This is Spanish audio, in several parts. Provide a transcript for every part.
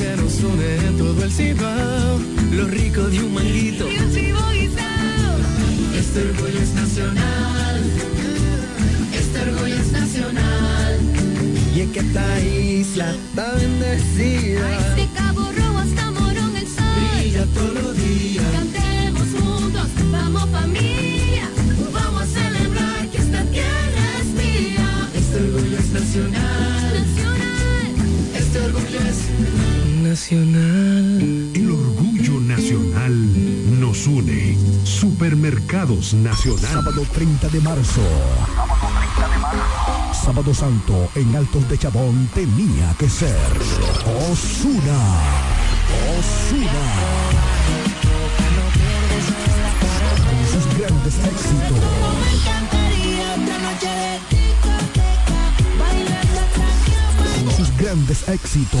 que nos une en todo el cibao. Lo rico de un manguito. Y un chivo guisado. Este orgullo es nacional. Este orgullo es nacional. Y es que esta isla está bendecida. Ay, de Cabo Rojo hasta Morón el sol. Brilla todos los días. Cantemos juntos, vamos familia. Nacional. El orgullo nacional nos une. Supermercados Nacional. Sábado 30 de marzo. Sábado Santo en Altos de Chabón tenía que ser Osuna. Osuna. Con sus grandes éxitos. De Con sus grandes éxitos.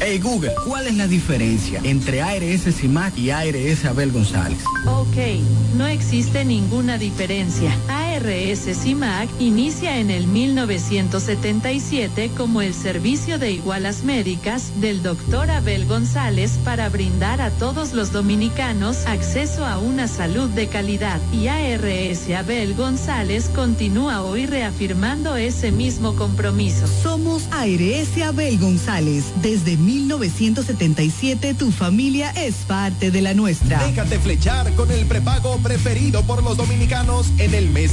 Hey Google, ¿cuál es la diferencia entre ARS CIMAC y ARS Abel González? Ok, no existe ninguna diferencia. CIMAC inicia en el 1977 como el servicio de igualas médicas del doctor Abel González para brindar a todos los dominicanos acceso a una salud de calidad. Y ARS Abel González continúa hoy reafirmando ese mismo compromiso. Somos ARS Abel González. Desde 1977 tu familia es parte de la nuestra. Déjate flechar con el prepago preferido por los dominicanos en el mes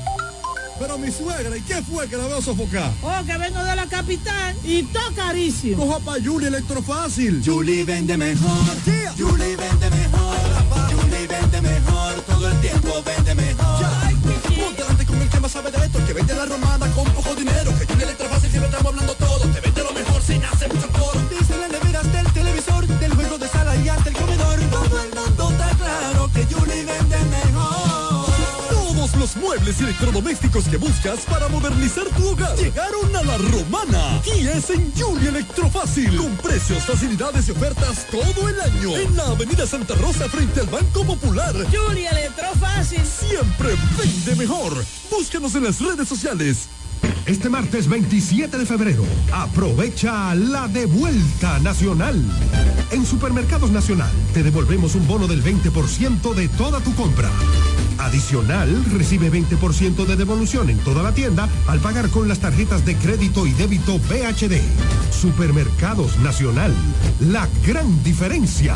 Pero mi suegra, ¿y qué fue que la veo sofocar? Oh, que vengo de la capital y todo carísimo. Coja pa' Julie Electrofácil. Julie vende mejor. Julie vende mejor. Julie vende mejor. Todo el tiempo vende mejor. Ponte delante con el que más sabe de esto, que vende la romana con poco dinero. Que Julie Electrofácil siempre estamos hablando electrodomésticos que buscas para modernizar tu hogar llegaron a la romana y es en Julie Electrofácil con precios, facilidades y ofertas todo el año en la avenida Santa Rosa frente al Banco Popular. Julia Electrofácil. Siempre vende mejor. Búscanos en las redes sociales. Este martes 27 de febrero, aprovecha la devuelta nacional. En Supermercados Nacional te devolvemos un bono del 20% de toda tu compra. Adicional, recibe 20% de devolución en toda la tienda al pagar con las tarjetas de crédito y débito BHD. Supermercados Nacional, la gran diferencia.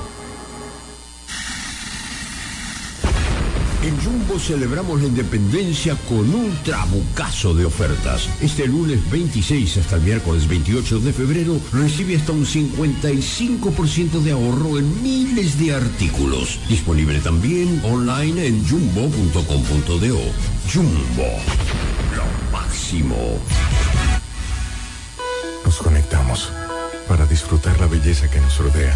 En Jumbo celebramos la independencia con un trabucazo de ofertas. Este lunes 26 hasta el miércoles 28 de febrero recibe hasta un 55% de ahorro en miles de artículos. Disponible también online en jumbo.com.do. Jumbo, lo máximo. Nos conectamos para disfrutar la belleza que nos rodea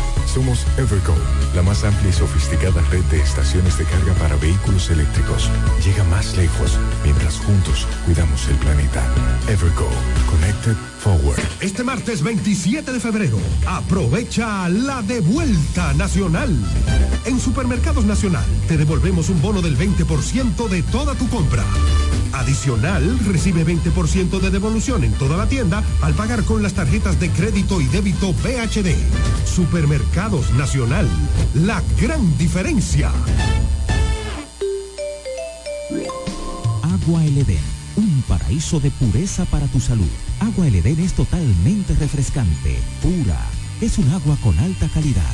Somos Evergo, la más amplia y sofisticada red de estaciones de carga para vehículos eléctricos. Llega más lejos mientras juntos cuidamos el planeta. Evergo, Connected Forward. Este martes 27 de febrero, aprovecha la devuelta nacional. En Supermercados Nacional te devolvemos un bono del 20% de toda tu compra. Adicional, recibe 20% de devolución en toda la tienda al pagar con las tarjetas de crédito y débito BHD. Supermercados Nacional, la gran diferencia. Agua El Edén, un paraíso de pureza para tu salud. Agua El es totalmente refrescante, pura. Es un agua con alta calidad,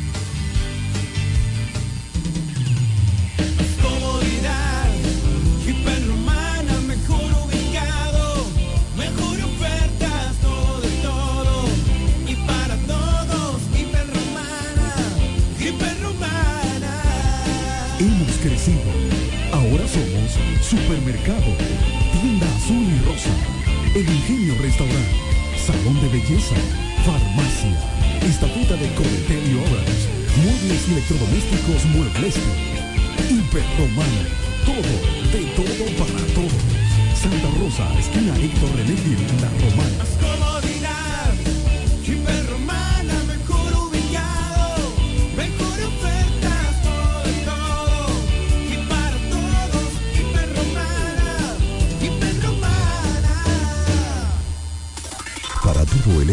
Hemos crecido. Ahora somos Supermercado, Tienda Azul y Rosa, El Ingenio Restaurant, Salón de Belleza, Farmacia, Estatuta de Cometel y Obras, Muebles y Electrodomésticos Muebles, Hiperromana, todo, de todo para todos. Santa Rosa, esquina Héctor René La Romana.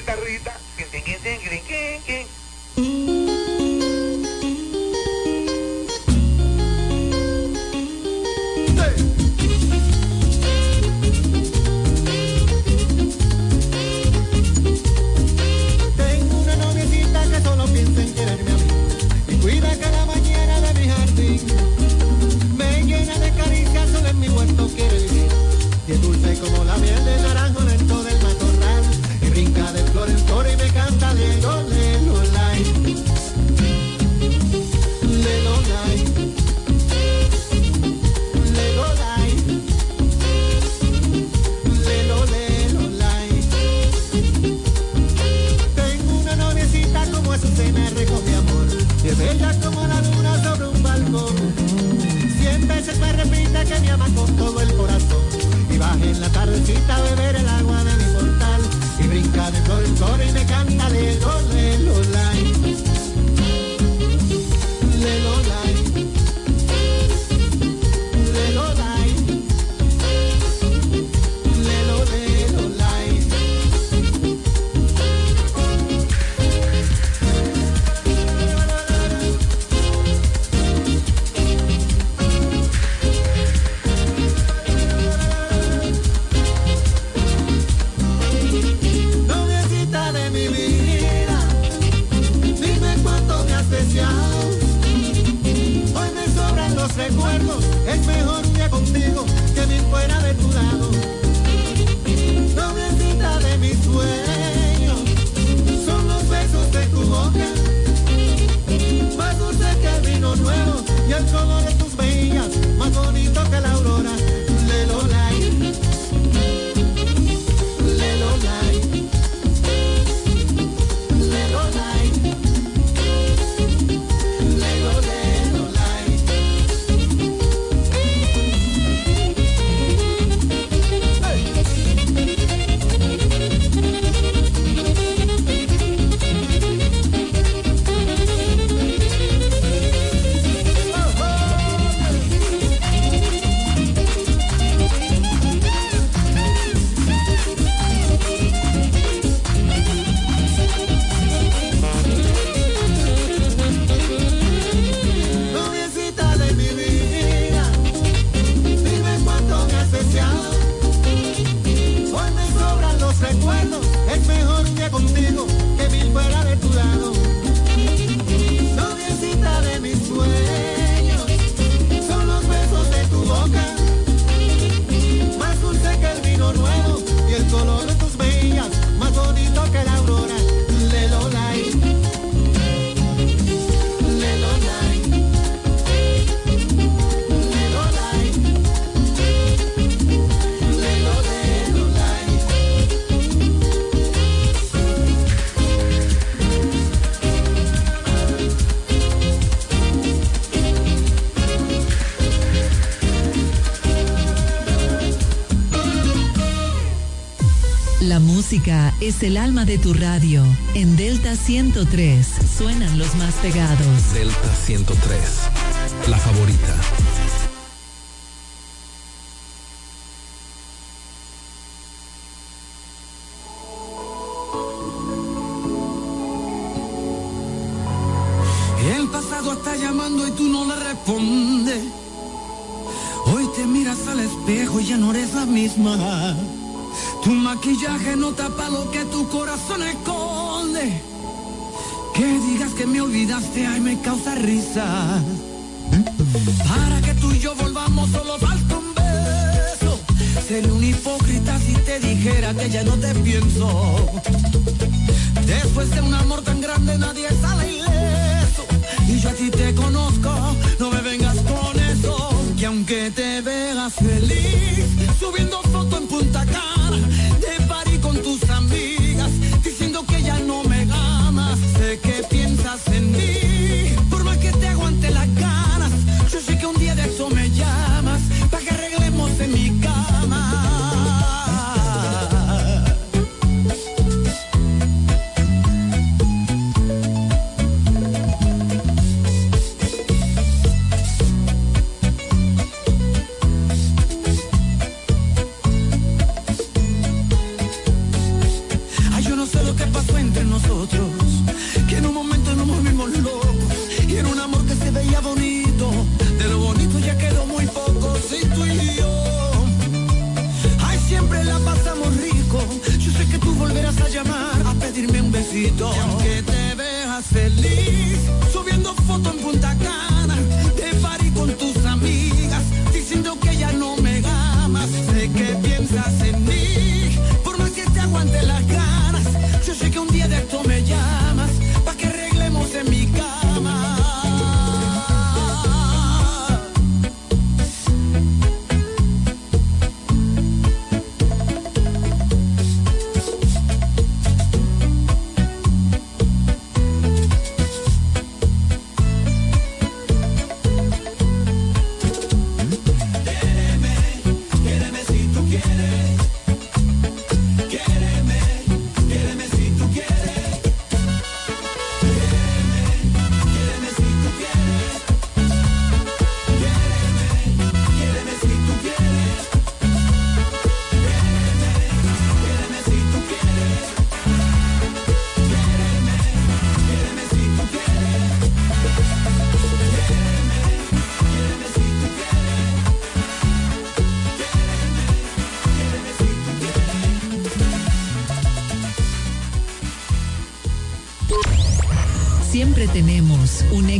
Que empieza con la guitarrita. Quin, música es el alma de tu radio. En Delta 103 suenan los más pegados. Delta 103, la favorita. El pasado está llamando y tú no le respondes. Hoy te miras al espejo y ya no eres la misma. Tu maquillaje no tapa lo que tu corazón esconde. Que digas que me olvidaste, ay, me causa risa. Para que tú y yo volvamos, solo falta un beso. Sería un hipócrita si te dijera que ya no te pienso. Después de un amor tan grande, nadie sale. Besito. Y aunque te veas feliz, subiendo foto en Punta Cana,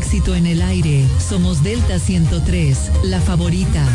éxito en el aire. Somos Delta 103, la favorita.